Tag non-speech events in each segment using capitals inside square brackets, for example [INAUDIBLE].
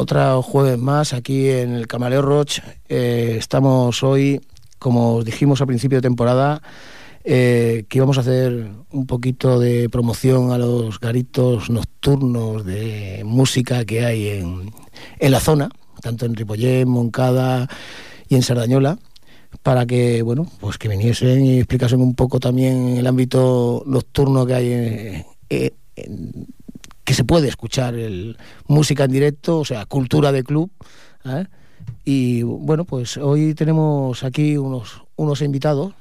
Otra jueves más aquí en el Camaleo Roche. Eh, estamos hoy, como os dijimos al principio de temporada, eh, que íbamos a hacer un poquito de promoción a los garitos nocturnos de música que hay en, la zona, tanto en Ripollén, Moncada y en Sardañola para que bueno pues que viniesen y explicasen un poco también el ámbito nocturno que hay en, en, que se puede escuchar el, música en directo, o sea, cultura de club. ¿eh? Y bueno, pues hoy tenemos aquí unos, unos invitados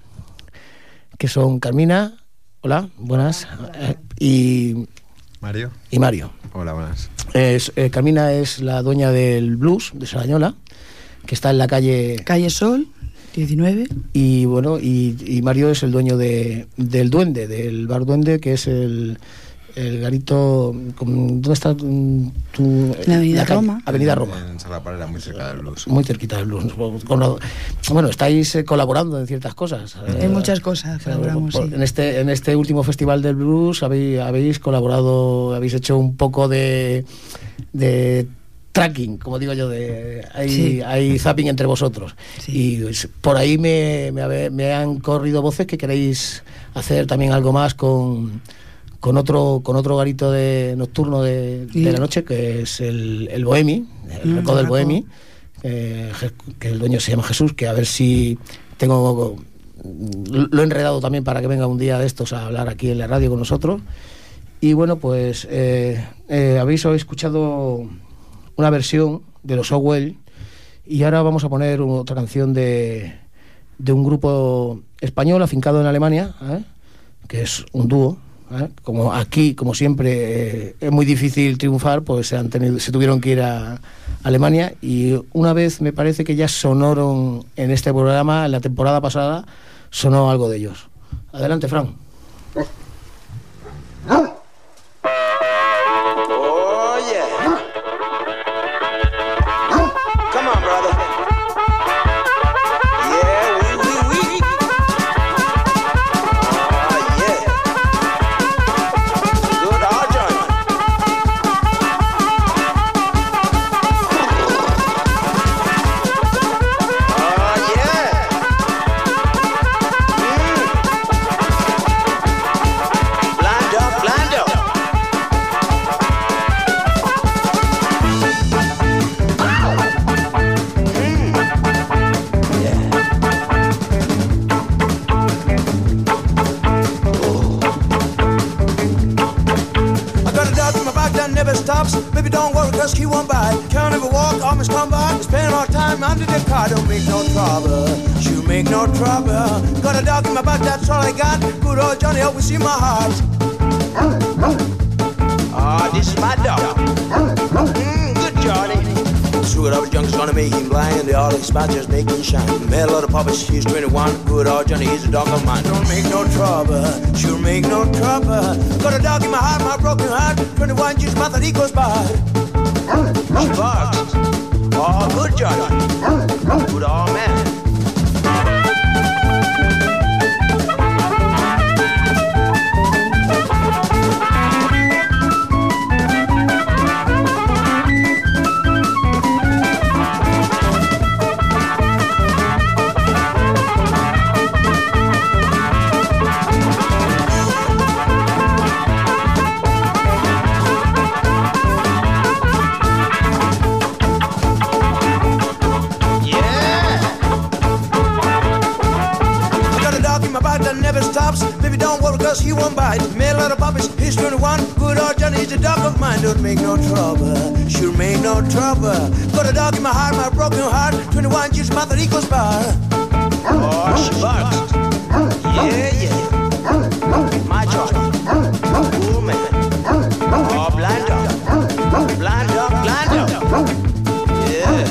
que son Carmina, hola, buenas, eh, y Mario. Y Mario. Hola, buenas. Es, eh, Carmina es la dueña del blues de Sarañola, que está en la calle... Calle Sol, 19. Y bueno, y, y Mario es el dueño de, del Duende, del bar Duende, que es el el garito. ¿Dónde está tu.? La Avenida la Roma. Avenida Roma. En Salapalera, muy cerca del blues. Muy cerquita del blues. Bueno, estáis eh, colaborando en ciertas cosas. En eh, muchas cosas colaboramos. sí. En, este, en este último festival del blues habéis, habéis colaborado, habéis hecho un poco de. de tracking, como digo yo, de hay, sí. hay zapping entre vosotros. Sí. Y por ahí me, me, me, han corrido voces que queréis hacer también algo más con, con otro con otro garito de nocturno de, de la noche que es el, el Bohemi, el mm, del Bohemi, eh, que el dueño se llama Jesús, que a ver si tengo lo he enredado también para que venga un día de estos a hablar aquí en la radio con nosotros. Y bueno, pues eh, eh, habéis escuchado una versión de los Owell y ahora vamos a poner otra canción de, de un grupo español afincado en Alemania, ¿eh? que es un dúo, ¿eh? como aquí, como siempre, eh, es muy difícil triunfar, pues se, han tenido, se tuvieron que ir a Alemania y una vez me parece que ya sonaron en este programa, en la temporada pasada, sonó algo de ellos. Adelante, Fran. No trouble. Got a dog in my heart, my broken heart. 21 years, mother equals bar. Oh, she barks. Yeah, yeah. My Johnny. Oh, man. Oh, blind dog. Blind dog, blind dog. Yeah.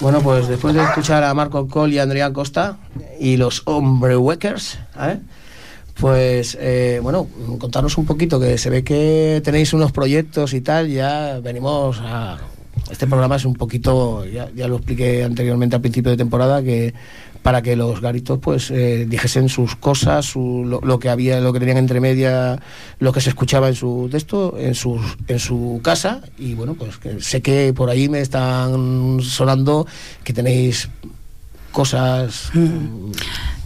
Bueno, pues después de escuchar a Marco Cole y a Adrián Costa y los Hombreweckers, ¿eh? pues eh, bueno, contaros un poquito, que se ve que tenéis unos proyectos y tal, ya venimos a... Este programa es un poquito, ya, ya lo expliqué anteriormente al principio de temporada, que para que los garitos pues eh, dijesen sus cosas, su, lo, lo, que había, lo que tenían entre media, lo que se escuchaba en su texto, en su, en su casa. Y bueno, pues que sé que por ahí me están sonando que tenéis cosas, mm.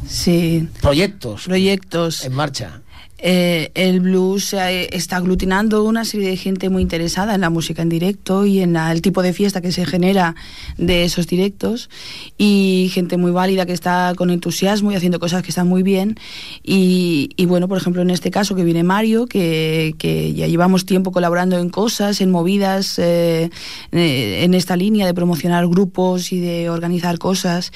sí. proyectos, proyectos en marcha. Eh, el blues está aglutinando una serie de gente muy interesada en la música en directo y en el tipo de fiesta que se genera de esos directos. Y gente muy válida que está con entusiasmo y haciendo cosas que están muy bien. Y, bueno, por ejemplo en este caso que viene Mario, que, que ya llevamos tiempo colaborando en cosas, en movidas, eh, eh en esta línea de promocionar grupos y de organizar cosas.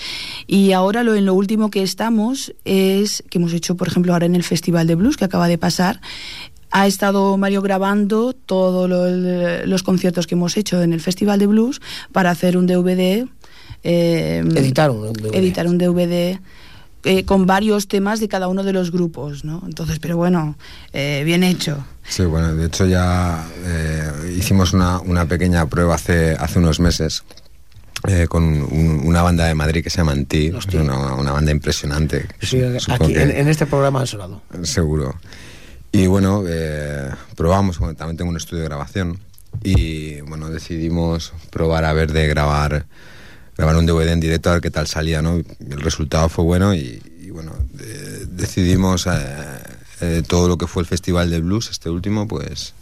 Y ahora lo, en lo último que estamos es que hemos hecho por ejemplo ahora en el Festival de Blues que acaba de pasar, ha estado Mario grabando todos lo, los conciertos que hemos hecho en el Festival de Blues para hacer un DVD. Eh, editar un DVD. Editar un DVD. Eh, con varios temas de cada uno de los grupos, ¿no? Entonces, pero bueno, eh, bien hecho. Sí, bueno, de hecho ya eh, hicimos una, una, pequeña prueba hace, hace unos meses eh, con un, una banda de Madrid que se llama Antí, una, una, banda impresionante. Sí, aquí, que, en, en, este programa han sonado. Seguro. Y bueno, eh, probamos, bueno, también tengo un estudio de grabación y bueno, decidimos probar a ver de grabar grabar un DVD en directo a ver qué tal salía, ¿no? El resultado fue bueno y, y bueno, de, decidimos eh, eh, todo lo que fue el Festival de Blues, este último, pues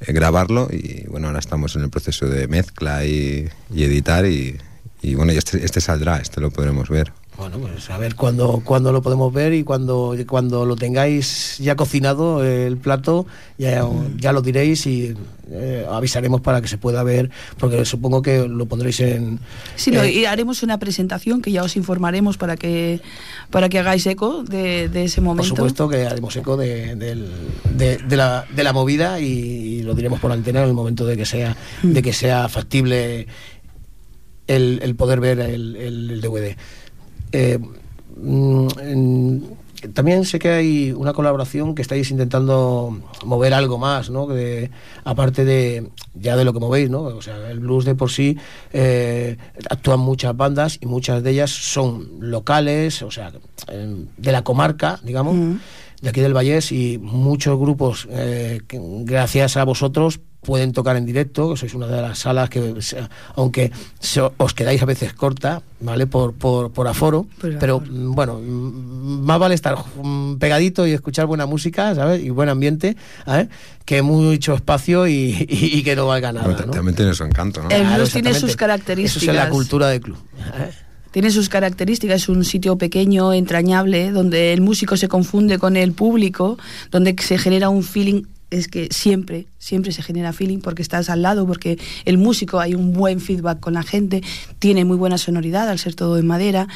eh, grabarlo y bueno, ahora estamos en el proceso de mezcla y, y editar y, y bueno, este, este, saldrá, este lo podremos ver. Bueno, pues a ver cuándo, cuándo lo podemos ver y cuando, cuando lo tengáis ya cocinado el plato, ya, ya lo diréis y eh, avisaremos para que se pueda ver, porque supongo que lo pondréis en... Sí, eh, y haremos una presentación que ya os informaremos para que, para que hagáis eco de, de ese momento. Por supuesto que haremos eco de, de, de la, de la movida y, y, lo diremos por antena en el momento de que sea, de que sea factible el, el poder ver el DVD. Eh, en, también sé que hay una colaboración que estáis intentando mover algo más, ¿no? De, aparte de ya de lo que movéis, ¿no? O sea, el blues de por sí eh, actúan muchas bandas y muchas de ellas son locales, o sea, de la comarca, digamos, mm. de aquí del Vallés y muchos grupos, eh, que, gracias a vosotros, pueden tocar en directo, que sois una de las salas que, aunque se, os quedáis a veces corta, ¿vale? Por, por, por aforo, pues pero aforo. bueno, más vale estar pegadito y escuchar buena música, ¿sabes? Y buen ambiente, ¿sabes? Que mucho espacio y, y, y que no valga nada. ¿no? También tiene su encanto, ¿no? El blues claro, tiene sus características. Eso es la cultura del club. ¿eh? tiene sus características, es un sitio pequeño, entrañable, donde el músico se confunde con el público, donde se genera un feeling es que siempre, siempre se genera feeling porque estás al lado, porque el músico hay un buen feedback con la gente, tiene muy buena sonoridad al ser todo de madera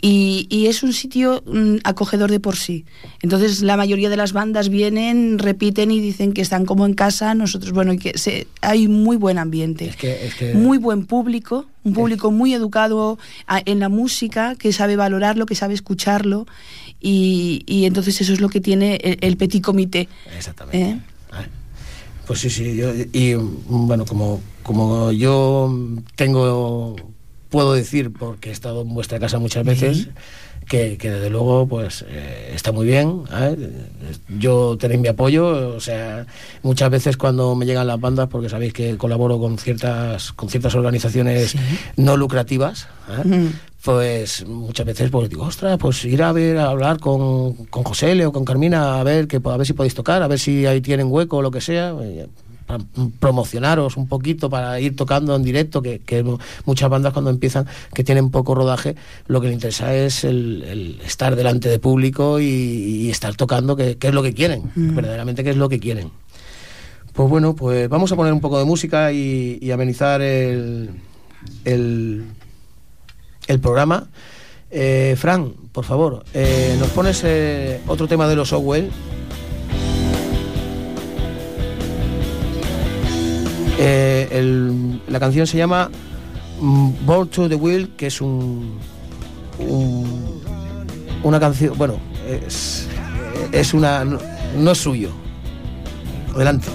y, y es un sitio mm, acogedor de por sí. Entonces la mayoría de las bandas vienen, repiten y dicen que están como en casa, nosotros, bueno, y que se, hay muy buen ambiente, es que, es que... muy buen público, un público muy educado a, en la música, que sabe valorarlo, que sabe escucharlo y, y, entonces eso es lo que tiene el, el petit comité. Exactamente. ¿Eh? Pues sí, sí, yo, y bueno, como, como yo tengo, puedo decir, porque he estado en vuestra casa muchas veces. Que, que, desde luego pues eh, está muy bien. ¿eh? Yo tenéis mi apoyo, o sea, muchas veces cuando me llegan las bandas, porque sabéis que colaboro con ciertas, con ciertas organizaciones sí. no lucrativas, ¿eh? pues muchas veces pues digo, ostras, pues ir a ver, a hablar con, con José Leo, con Carmina, a ver que a ver si podéis tocar, a ver si ahí tienen hueco o lo que sea, para promocionaros un poquito, para ir tocando en directo, que, que muchas bandas cuando empiezan, que tienen poco rodaje, lo que les interesa es el, el estar delante de público y, y estar tocando, que, que, es lo que quieren, mm. verdaderamente que es lo que quieren. Pues bueno, pues vamos a poner un poco de música y, y amenizar el, el el programa. Eh, Fran, por favor, eh, nos pones eh, otro tema de los Owell. Eh, la canción se llama Born to the Will, que es un, un una canción, bueno, es, es una, no, no es suyo. Adelante.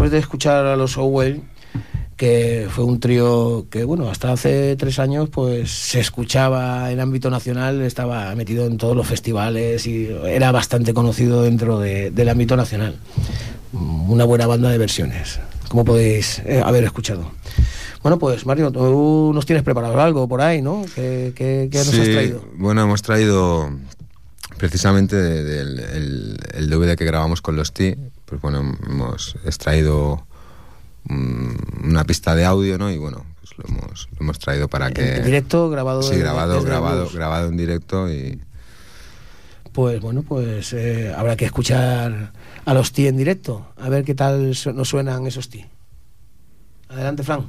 Después de escuchar a los Owell, que fue un trío que, bueno, hasta hace tres años, pues se escuchaba en ámbito nacional, estaba metido en todos los festivales y era bastante conocido dentro de- del ámbito nacional. Una buena banda de versiones, como podéis eh, haber escuchado. Bueno, pues Mario, tú nos tienes preparado algo por ahí, ¿no? ¿Qué, qué- qué nos has Sí, traído? Bueno, hemos traído precisamente de- del el, el DVD que grabamos con los T, pues bueno, hemos extraído mm, una pista de audio, ¿no? Y bueno, pues lo hemos, lo hemos traído para que... En directo, grabado Sí, grabado, grabado, grabado en directo y... Pues bueno, pues eh, habrá que escuchar a los T en directo, a ver qué tal nos suenan esos T. Adelante, Fran.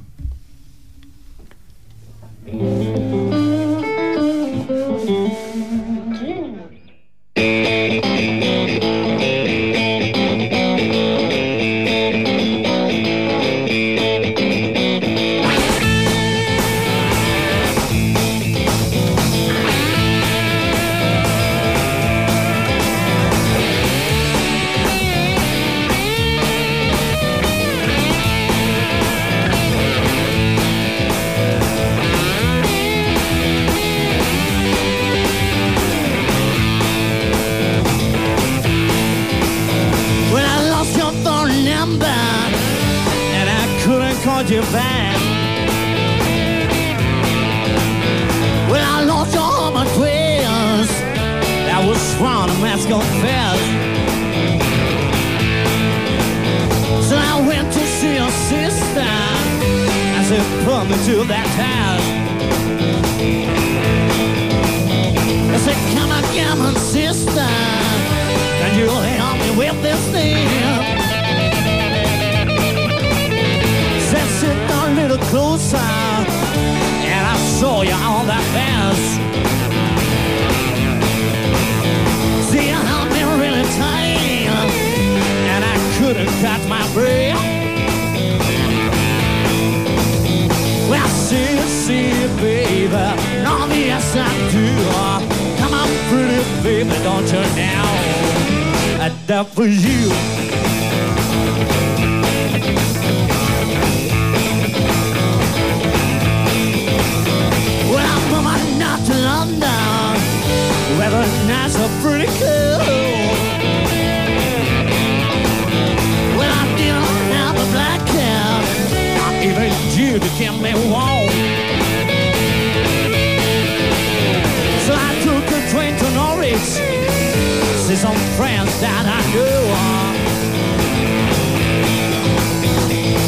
That I knew.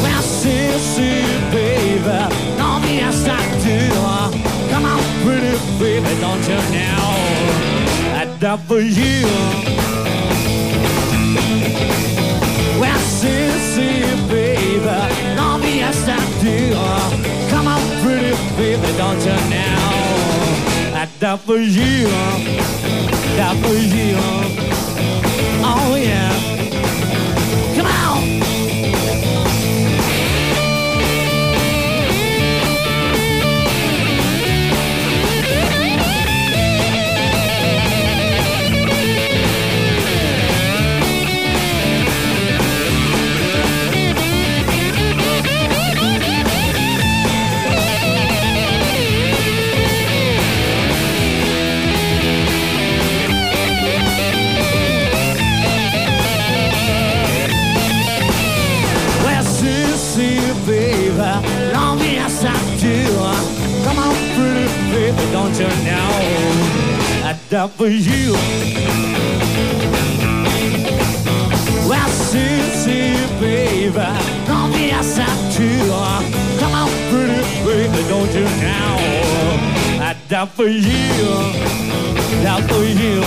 Well, see, see, baby, no, yes I do. Come on, pretty baby, don't you know? I die for you. Well, see, baby, no, yes I do. Come on, pretty baby, don't you know? I die for you. Die for you. já fugiu. Well, Sissy, baby, call me a satire. Come on, pretty baby, don't you now? I die for you, die for you.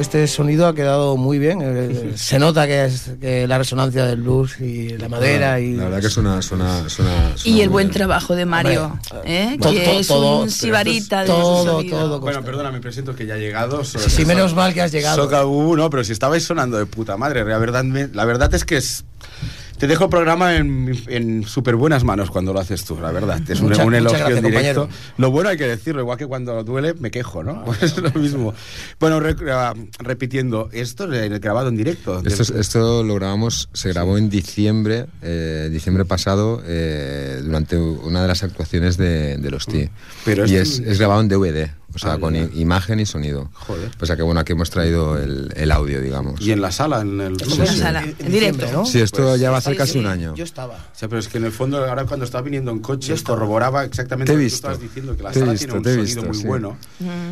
Este sonido ha quedado muy bien. Eh, Se nota que es que la resonancia del blues y la madera y La verdad que suena, suena, suena, suena Y el buen bien. trabajo de Mario, Hombre, ¿eh? todo- que todo- es todo- un sibarita de todo, su sonido. todo. Bueno, perdona, me presento que ya he llegado. So- Sí, menos mal que has llegado. Soca no, pero si estabais sonando de puta madre, la verdad, me- la verdad es que es... Te dejo el programa en, en súper buenas manos cuando lo haces tú, la verdad. Es un, elogio gracias, en directo. compañero. Lo bueno hay que decirlo, igual que cuando duele me quejo, ¿no? Pues es lo mismo. Bueno, re- ah, repitiendo, esto es grabado en directo. Esto, es- esto lo grabamos, se grabó en diciembre, eh, diciembre pasado, eh, durante una de las actuaciones de, de los T. Pero y es grabado en DVD, o sea, Ah, con imagen y sonido. Joder. O sea que bueno, aquí hemos traído el, el audio, digamos. Y en la sala, en el... En la sala, en directo. ¿no? Sí, esto Pues, ya va a hacer sí, casi sí. un año. Yo estaba. O sea, pero es que en el fondo, ahora cuando estaba viniendo en coche, corroboraba exactamente lo que tú estabas diciendo, que la Te sala visto, tiene un sonido visto, muy sí. bueno.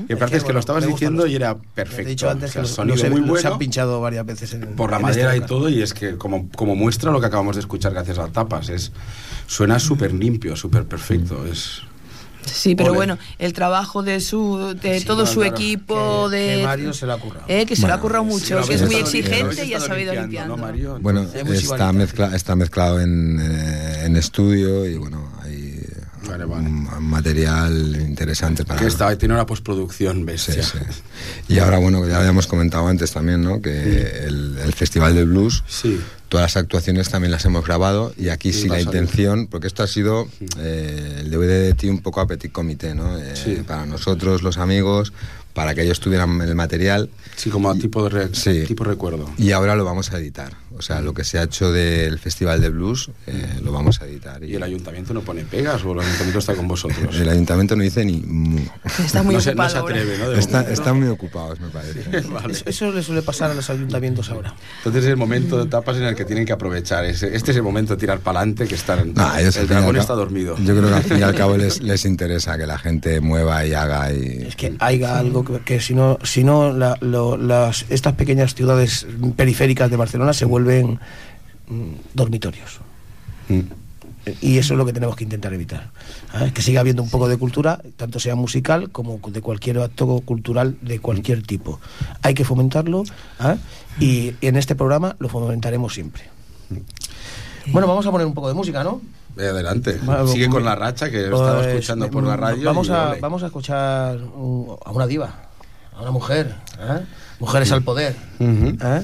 Y Es aparte que, es que bueno, lo estabas diciendo los- y era perfecto. he dicho antes O sea, que los, sonido los muy los bueno han pinchado varias veces en, por la en madera este y todo, y es que como, como muestra lo que acabamos de escuchar gracias a Tapas, es suena súper limpio, súper perfecto. Es, Sí, pero Ole. bueno, el trabajo de su de Sí, todo no, su claro. equipo Que- de que Mario se lo ha currado. eh, que se lo ha currado mucho, que es muy exigente y ha sabido limpiando, limpiando. ¿no, Mario? Bueno, está, mezcla, está mezclado en, eh, en estudio y bueno, hay Vale, vale. un material interesante para... que está, tiene una postproducción bestia. sí. Y ahora, bueno, ya habíamos comentado antes también, ¿no? Que el, el Festival del Blues, Sí. Todas las actuaciones también las hemos grabado y aquí Sí, sí la intención, porque esto ha sido eh, el DVD de ti un poco a petit comité, ¿no? Eh, Sí. Para nosotros, los amigos, para que ellos tuvieran el material Sí, como a tipo, de re- Sí. tipo recuerdo. y ahora lo vamos a editar. O sea, lo que se ha hecho del Festival de Blues eh, lo vamos a editar. ¿Y el ayuntamiento no pone pegas o el ayuntamiento está con vosotros? el ayuntamiento no dice ni. Está muy no, se, no ocupado se atreve, ¿no? Está- están muy ocupados, me parece. [LAUGHS] Vale. Eso, eso le suele pasar a los ayuntamientos ahora. Entonces es el momento de tapas en el que tienen que aprovechar. Ese- Este es el momento de tirar para adelante que están. El dragón cabo- está dormido. Yo creo que al fin y al [LAUGHS] cabo les, les interesa que la gente mueva y haga y... Es que haya algo que, que si no, si no la- lo- las, estas pequeñas ciudades periféricas de Barcelona se vuelven mm, dormitorios. Mm. Y eso es lo que tenemos que intentar evitar. ¿eh? Que siga habiendo un poco de cultura, tanto sea musical como de cualquier acto cultural de cualquier tipo. Hay que fomentarlo ¿eh? y en este programa lo fomentaremos siempre. Bueno, vamos a poner un poco de música, ¿no? Ve adelante. Bueno, Sigue con la racha que lo estaba pues, escuchando por la mm, radio. Vamos a, vamos a escuchar a una diva, a una mujer. ¿eh? Mujeres al poder. ¿eh?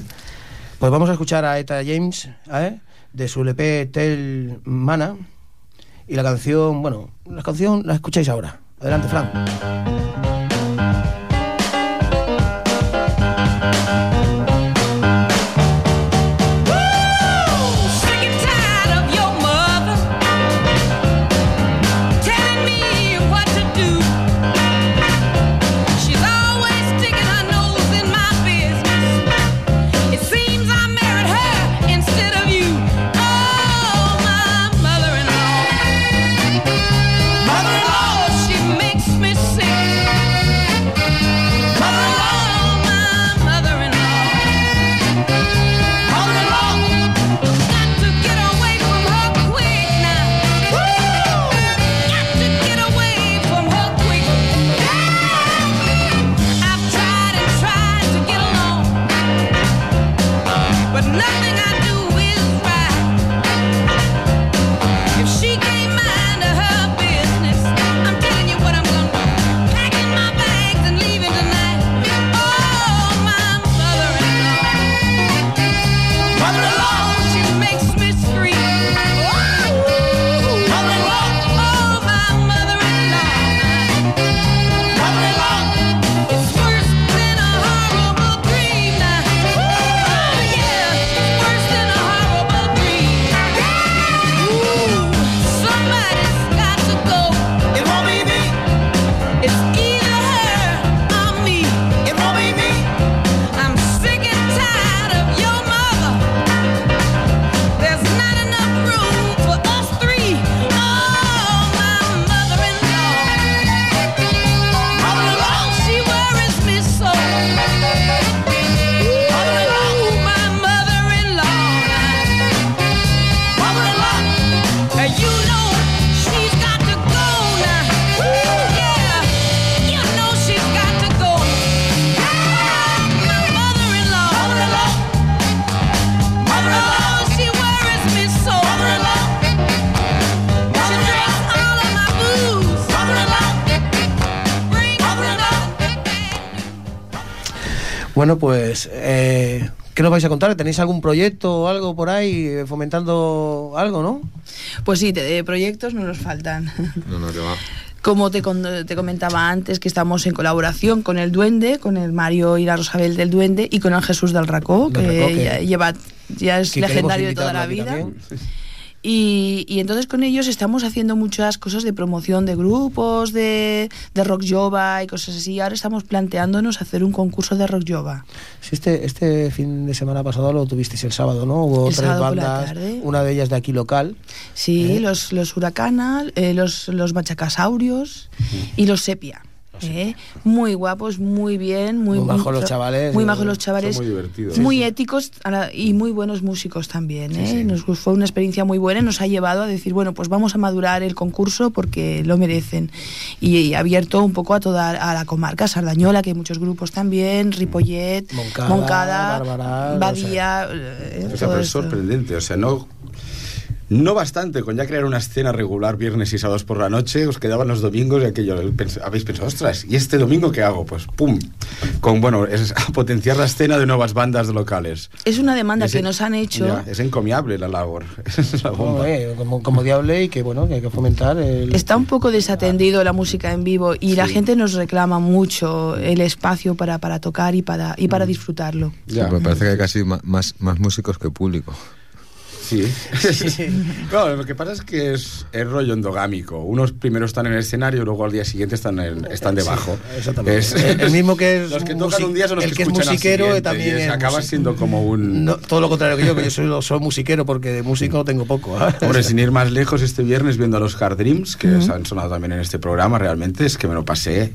Pues vamos a escuchar a Eta James ¿eh? De su LP Tel Mana. Y la canción, bueno, la canción la escucháis ahora. Adelante, Fran. Bueno, pues, eh, ¿qué nos vais a contar? ¿Tenéis algún proyecto o algo por ahí eh, fomentando algo, no? Pues sí, te- de proyectos no nos faltan. [LAUGHS] No, no, que va. Como te, te comentaba antes, que estamos en colaboración con el Duende, con el Mario y la Rosabel del Duende y con el Jesús del Racó, Del que, Racó, que- ya, lleva, ya es legendario de toda la vida. también. Y, y entonces con ellos estamos haciendo muchas cosas de promoción de grupos, de, de rock yoga y cosas así. Ahora estamos planteándonos hacer un concurso de rock yoga. Sí, este, este fin de semana pasado lo tuvisteis el sábado, ¿no? Hubo El tres bandas, una de ellas de aquí local. Sí, ¿Eh? los, los huracana, eh, los, los machacasaurios y los sepia. ¿Eh? Muy guapos, muy bien, muy, Muy majos los chavales, Muy eh, majos los chavales. muy divertidos. Muy Sí, sí. éticos y muy buenos músicos también. ¿eh? sí. Nos fue una experiencia muy buena y nos ha llevado a decir, bueno, pues vamos a madurar el concurso porque lo merecen. Y, y abierto un poco a toda a la comarca, Sardañola, que hay muchos grupos también, Ripollet, Moncada, Moncada, Barbaral, Badía. eh, O sea, todo pero es sorprendente. O sea, no, no bastante con ya crear una escena regular viernes y sábados por la noche, os quedaban los domingos y aquello. pens- Habéis pensado, ostras, ¿y este domingo qué hago? Pues pum. Con, bueno, es [LAUGHS] a potenciar la escena de nuevas bandas locales. Es una demanda Es que en- nos han hecho. Ya, es encomiable la labor. [LAUGHS] es la bomba. Como, eh, como, como Diable y que bueno, que hay que fomentar el... Está un poco desatendido la música en vivo y la gente nos reclama mucho el espacio para, para tocar y para, y Mm. para disfrutarlo. Ya. Sí, pues parece que hay casi más, más músicos que público. Sí. [LAUGHS] Claro, lo que pasa es que es, es rollo endogámico. Unos primero están en el escenario, luego al día siguiente están, en- están debajo. exactamente. Es- El- el mismo que es los que tocan un día son los el que, que es musiquero también es acaba siendo como un... No, todo lo contrario que yo, que yo soy, soy musiquero porque de músico tengo poco. ¿eh? Hombre, sin ir más lejos, este viernes viendo a los Hard Dreams, que se han sonado también en este programa, realmente es que me lo pasé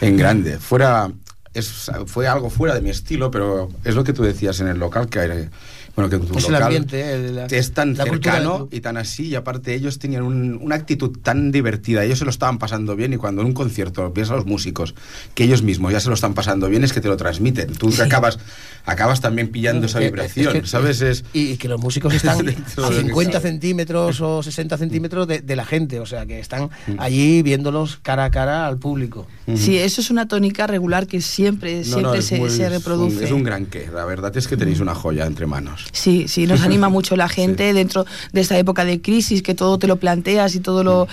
en grande. Fuera, es, fue algo fuera de mi estilo, pero es lo que tú decías en el local, que bueno, que tu Es el local ambiente, el- la- es tan cercano y tan así, y aparte ellos tenían un- una actitud tan divertida, ellos se lo estaban pasando bien, y cuando en un concierto ves a los músicos que ellos mismos ya se lo están pasando bien, es que te lo transmiten. Tú acabas, acabas también pillando esa Que- vibración, es que- ¿sabes? Es, Y que los músicos están [LAUGHS] a de lo que 50 cabe. centímetros o 60 centímetros de, de la gente, o sea que están allí viéndolos cara a cara al público. Sí, eso es una tónica regular que siempre, siempre no, se, muy- se es un- reproduce. Es un, gran qué. La verdad es que tenéis una joya entre manos. Sí, sí, nos [LAUGHS] anima mucho la gente dentro de esta época de crisis, que todo te lo planteas y todo lo...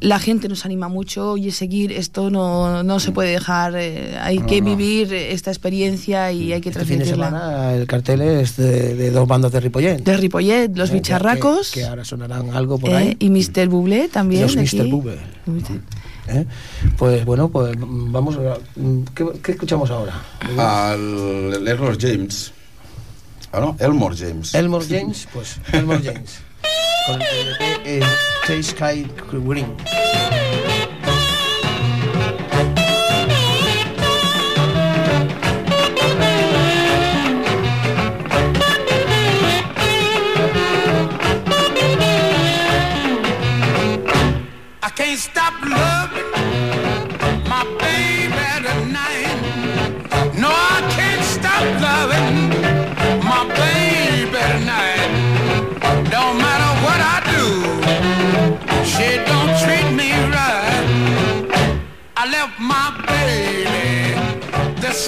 La gente nos anima mucho y seguir esto no, no se puede dejar, eh, hay que vivir esta experiencia y hay que Este fin de transmitirla. semana el cartel es de, de dos bandas de Ripollet. De Ripollet, los Eh, bicharracos Que, que ahora sonarán algo por eh, ahí. y Mr. Bublé también. Los de Mr. aquí. Bublé. ¿eh? Pues bueno, pues mm, vamos a... mm, ¿Qué, qué escuchamos ahora? Al Elmore James. ¿Ah, no? Elmore James. Elmore James, [LAUGHS] pues Elmore James. [LAUGHS] Con el TLP es Chase Sky Green.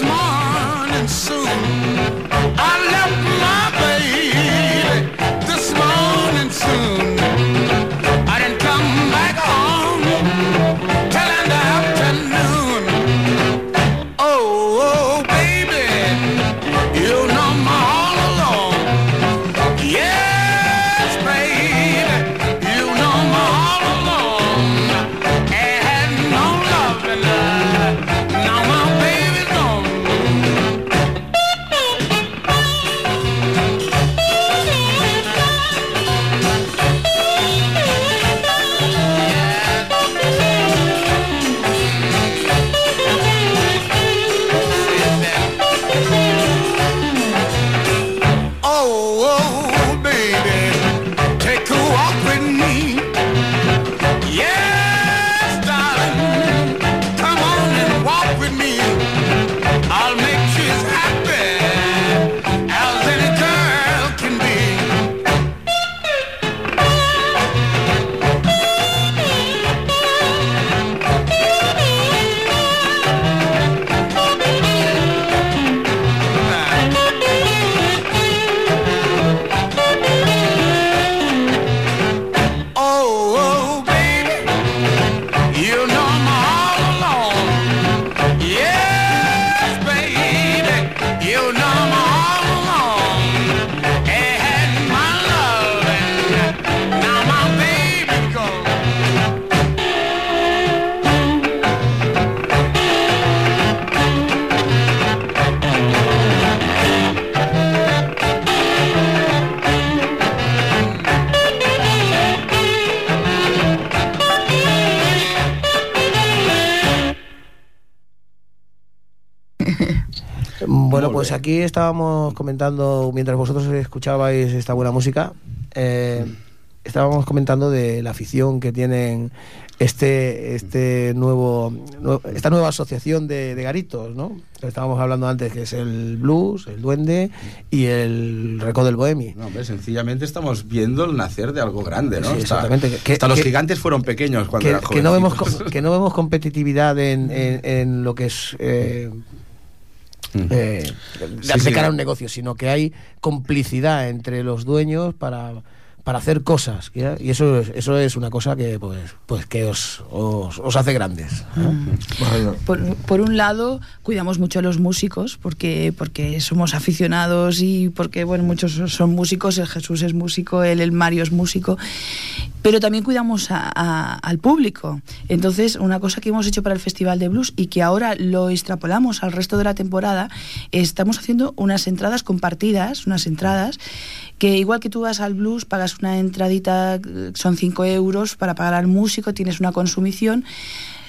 Morning soon. Bueno, pues aquí estábamos comentando, mientras vosotros escuchabais esta buena música, eh, estábamos comentando de la afición que tienen este este nuevo, nue- esta nueva asociación de, de garitos, ¿no? Estábamos hablando antes que es el blues, el duende y el recodo del bohemi. No, hombre, sencillamente estamos viendo el nacer de algo grande, ¿no? Sí, Hasta- exactamente. Que- hasta los que- gigantes fueron pequeños cuando Que, eran que no vemos que no vemos competitividad en, en- en lo que es eh, eh, de, Sí, de sí. cara a un negocio, sino que hay complicidad entre los dueños para, para hacer cosas ¿ya? y eso es, eso es una cosa que pues pues que os, os, os hace grandes ¿eh? Por, por un lado, cuidamos mucho a los músicos porque, porque somos aficionados y porque bueno, muchos son músicos, el Jesús es músico, el, el Mario es músico, pero también cuidamos a- a- al público. Entonces, una cosa que hemos hecho para el Festival de Blues y que ahora lo extrapolamos al resto de la temporada, estamos haciendo unas entradas compartidas, unas entradas que igual que tú vas al blues, pagas una entradita, eh, son 5 euros para pagar al músico, tienes una consumición.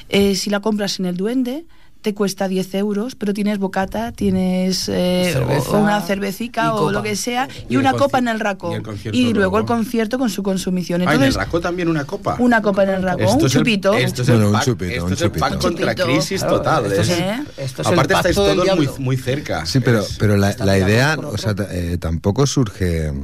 Eh, si la compras en el Duende, te cuesta 10 euros, pero tienes bocata, tienes eh, Cerveza o una cervecica o copa. lo que sea, y, una copa en el y concierto Y, luego luego. el concierto con su consumición. Ah, en el Entonces, racó también una copa. una copa en el raco, un chupito. esto es el un pack, contra crisis Claro, total. esto es ¿eh? esto es Aparte estáis todos muy, cerca. Sí, pero, pero la, idea, o sea, eh, tampoco surge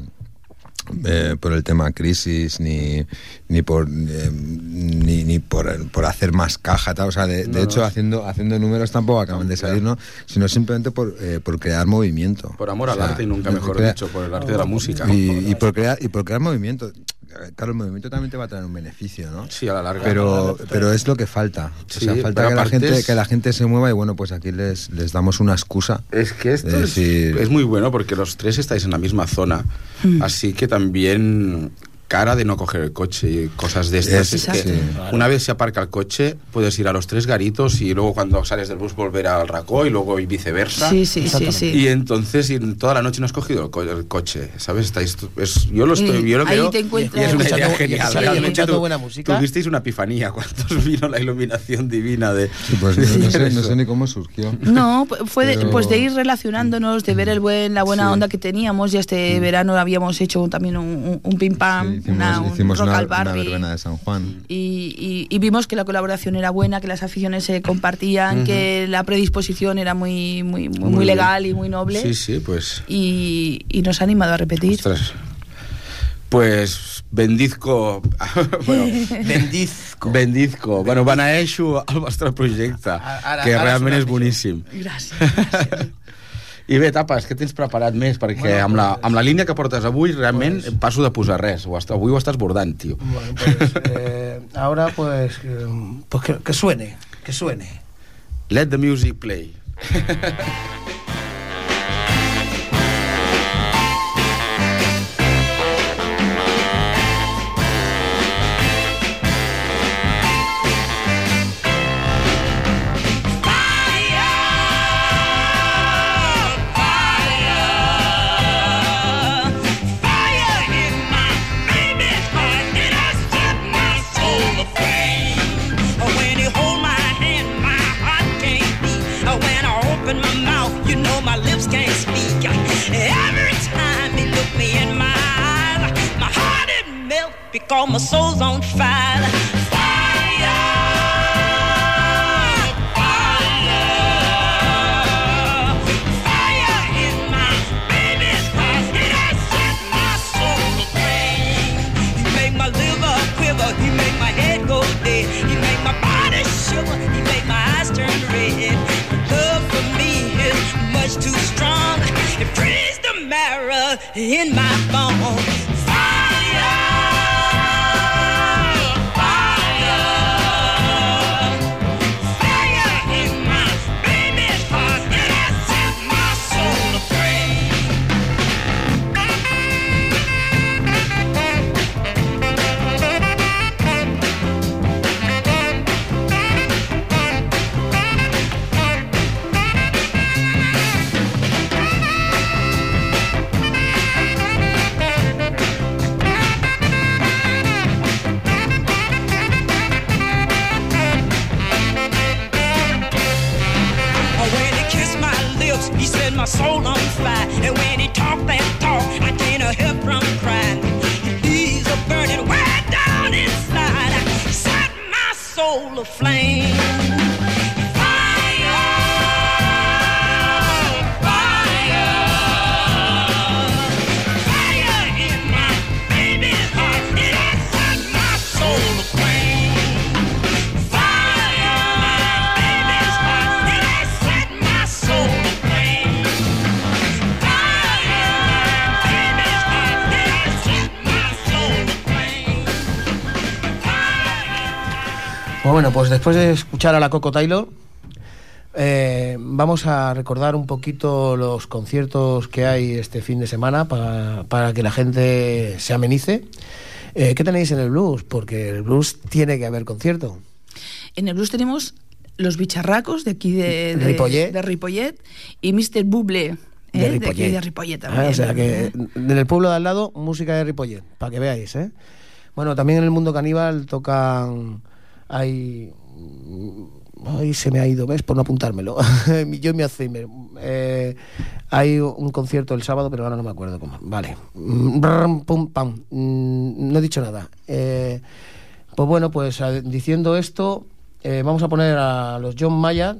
eh, por el tema crisis ni ni por eh, ni, ni por, por hacer más caja tal. o sea de, de hecho haciendo haciendo números tampoco acaban de salir no sino simplemente por, eh, por crear movimiento Por amor O al sea, arte y nunca mejor crea- dicho, por el arte de la música. y, y por crear y por crear movimiento claro el movimiento también te va a traer un beneficio no Sí, a la larga. pero pero es lo que falta Sí, o sea falta que la gente es- que la gente se mueva y bueno pues aquí les les damos una excusa Es que esto Es es, decir- es muy bueno porque los tres estáis en la misma zona. Así que también cara de no coger el coche y cosas de estas. Es- Es que sí. una vez se aparca el coche, puedes ir a los tres garitos y luego cuando sales del bus volver al racó y luego y viceversa. Sí, sí, sí, sí. Y entonces y toda la noche no has cogido el, co- el coche, ¿sabes? Estáis, es, yo lo estoy, Y yo lo ahí veo te y encuentras- es una idea y genial. escuchando- tú- buena música. Tuvisteis una epifanía cuando os [LAUGHS] vino la iluminación divina de... Sí, pues no, no sé, no eso. sé ni cómo surgió No, fue de, pues de ir relacionándonos, de ver el buen, la buena Sí. onda que teníamos. Y este verano habíamos hecho también un, un, un pim pam, Sí, hicimos, una, un hicimos rock una, al una Barbie. verbena de San Juan. Y, y- y vimos que la colaboración era buena, que las aficiones se compartían, que la predisposición era muy, muy, muy, muy Muy bien. legal y muy noble. Sí, sí, pues... Y, y nos ha animado a repetir. Ostras. Pues bendizco... [LAUGHS] bueno, bendizco bendizco. Bueno, beneeixo el vostre projecte, Ara- que ara realment és boníssim. Gràcies. [LAUGHS] I bé, Tapes, què tens preparat més? Perquè Bueno, amb, la, amb la línia que portes avui, realment Pues- passo de posar res. Ho est avui ho estàs bordant, tio. Bueno, pues, eh, ahora pues, eh, pues que, que suene, que suene. Let the music play. [LAUGHS] Bueno, pues después de escuchar a la Coco Taylor, eh, vamos a recordar un poquito los conciertos que hay este fin de semana para, para que la gente se amenice. Eh, ¿Qué tenéis en el blues? Porque el blues tiene que haber concierto. En el blues tenemos los bicharracos de aquí de, de Ripollet. de Ripollet y Mr. Buble. De ¿eh? Ripollet. aquí de Ripollet Ah, también. o sea que en el pueblo de al lado, música de Ripollet, para que veáis, ¿eh? Bueno, también en el mundo caníbal tocan. Hay. Ay, se me ha ido, ¿ves? Por no apuntármelo. [LAUGHS] Yo mi Alzheimer. Eh, hay un concierto el sábado, pero ahora no me acuerdo cómo. Vale. Pum, pam. Mm, No he dicho nada. Eh, pues bueno, pues diciendo esto, eh, vamos a poner a los John Mayat,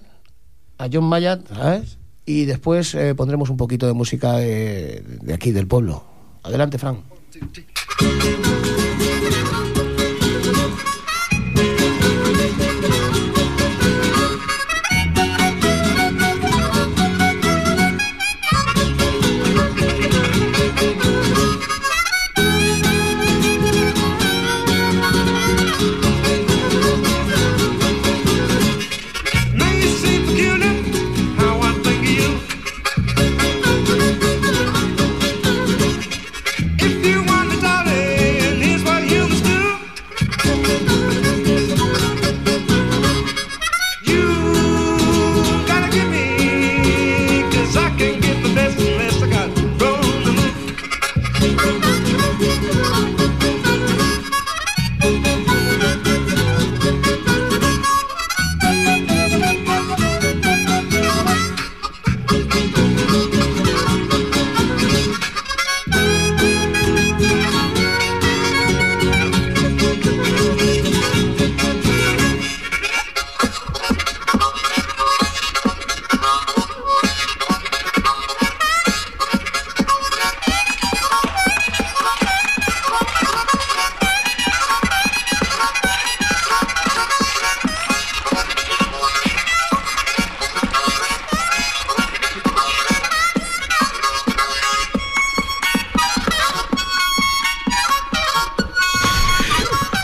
a John Mayat, ¿sabes? Y después pondremos un poquito de música de, de aquí, del pueblo. Adelante, Fran.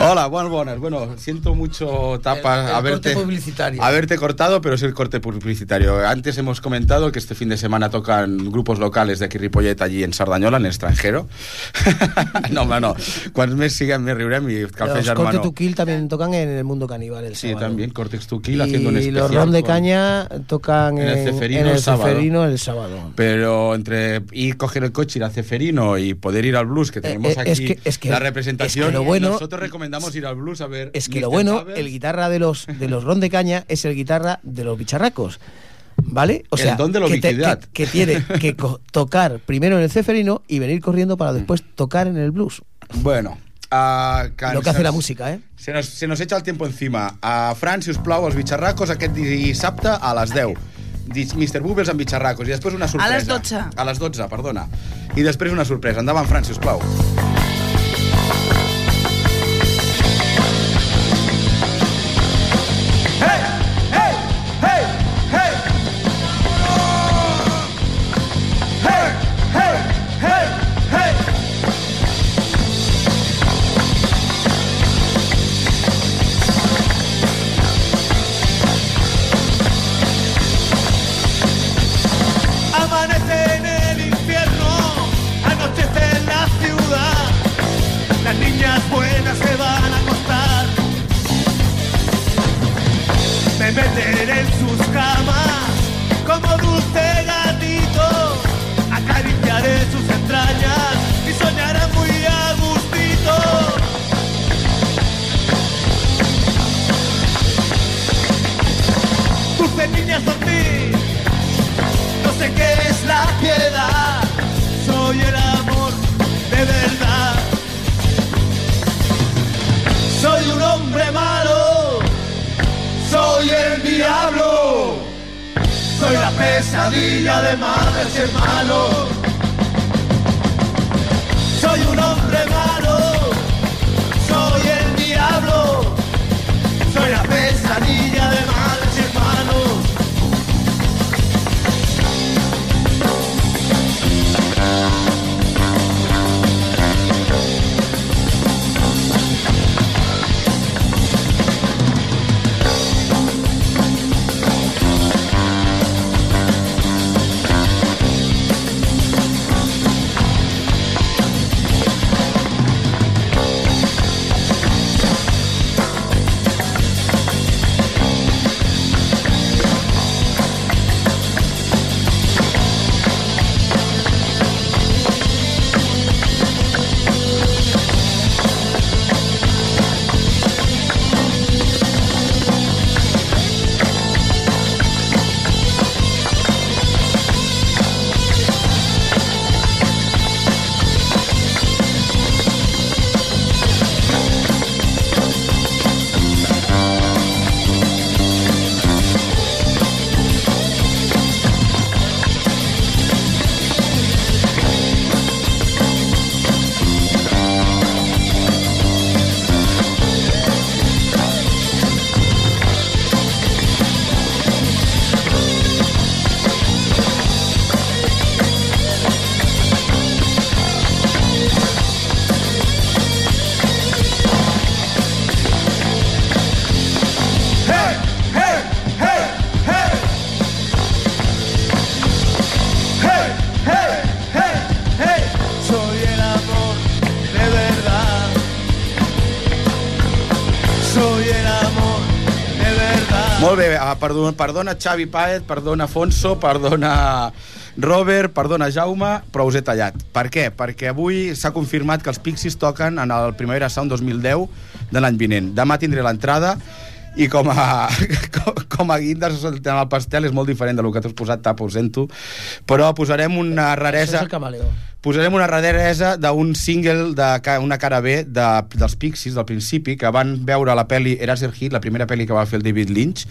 Hola, buenas, buenas. Bueno, siento mucho tapa El- el haberte, corte haberte cortado, pero es el corte publicitario. Antes hemos comentado que este fin de semana tocan grupos locales de aquí Ripollet allí en Sardañola, en el extranjero. [LAUGHS] no, no. Quan més siguem més riurem i cafè Los Corte Kill también tocan en el mundo caníbal el Sí, sábado. también Cortex to Kill haciendo un y especial. los Ron de Caña tocan en en, el Ceferino en el el sábado. Ceferino el sábado. Pero entre ir coger el coche, ir a Ceferino y poder ir al blues, que tenemos eh, aquí es que- es que- la representación, es que lo bueno- nosotros recomendamos ir al blues a ver. Es que Mr. lo bueno, Travers. el guitarra de los de los Ron de Caña es el guitarra de los bicharracos. ¿Vale? O El sea, don de la que, te- que- que tiene que [LAUGHS] tocar primero en el ceferino y venir corriendo para después tocar en el blues. Bueno, a Lo que hace la música, ¿eh? Se nos, se nos echa el tiempo encima. A Fran, si us plau, els bitxarracos aquest dissabte a les 10. Dis- Mr. Bubbles amb bitxarracos i després una sorpresa. les 12. A les 12, perdona. I després una sorpresa. Endavant, Fran, si us plau. Soy la pesadilla de madres y hermanos. Soy un hombre malo, soy el diablo, soy la pesadilla de madres perdona, perdona Xavi Paet, perdona Afonso, perdona Robert, perdona Jaume, però us he tallat. Per què? Perquè avui s'ha confirmat que els Pixies toquen en el Primavera Sound 2010 de l'any vinent. Demà tindré l'entrada i com a, [LAUGHS] com, a guinda el tema del pastel és molt diferent del que t'has posat, tapa, ho sento, però posarem una Això raresa... és el camaleó. Posarem una raresa d'un single de una cara B de, dels Pixies del principi, que van veure la pel·li Eraser Hit, la primera pel·li que va fer el David Lynch,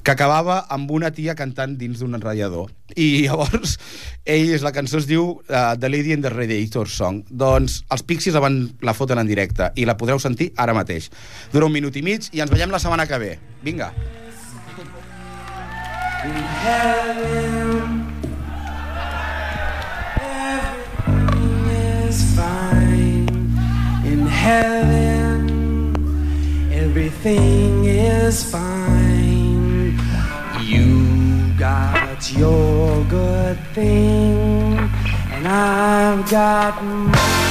que acabava amb una tia cantant dins d'un enratllador. I [LAUGHS] llavors, ells, la cançó es diu uh, The Lady in the Radiator Song. Doncs els Pixies la, van, la foten en directe i la podreu sentir ara mateix. Dura un minut i mig i ens veiem la setmana que ve. Vinga. Everything Everything is fine. You got your good thing, and I've got mine.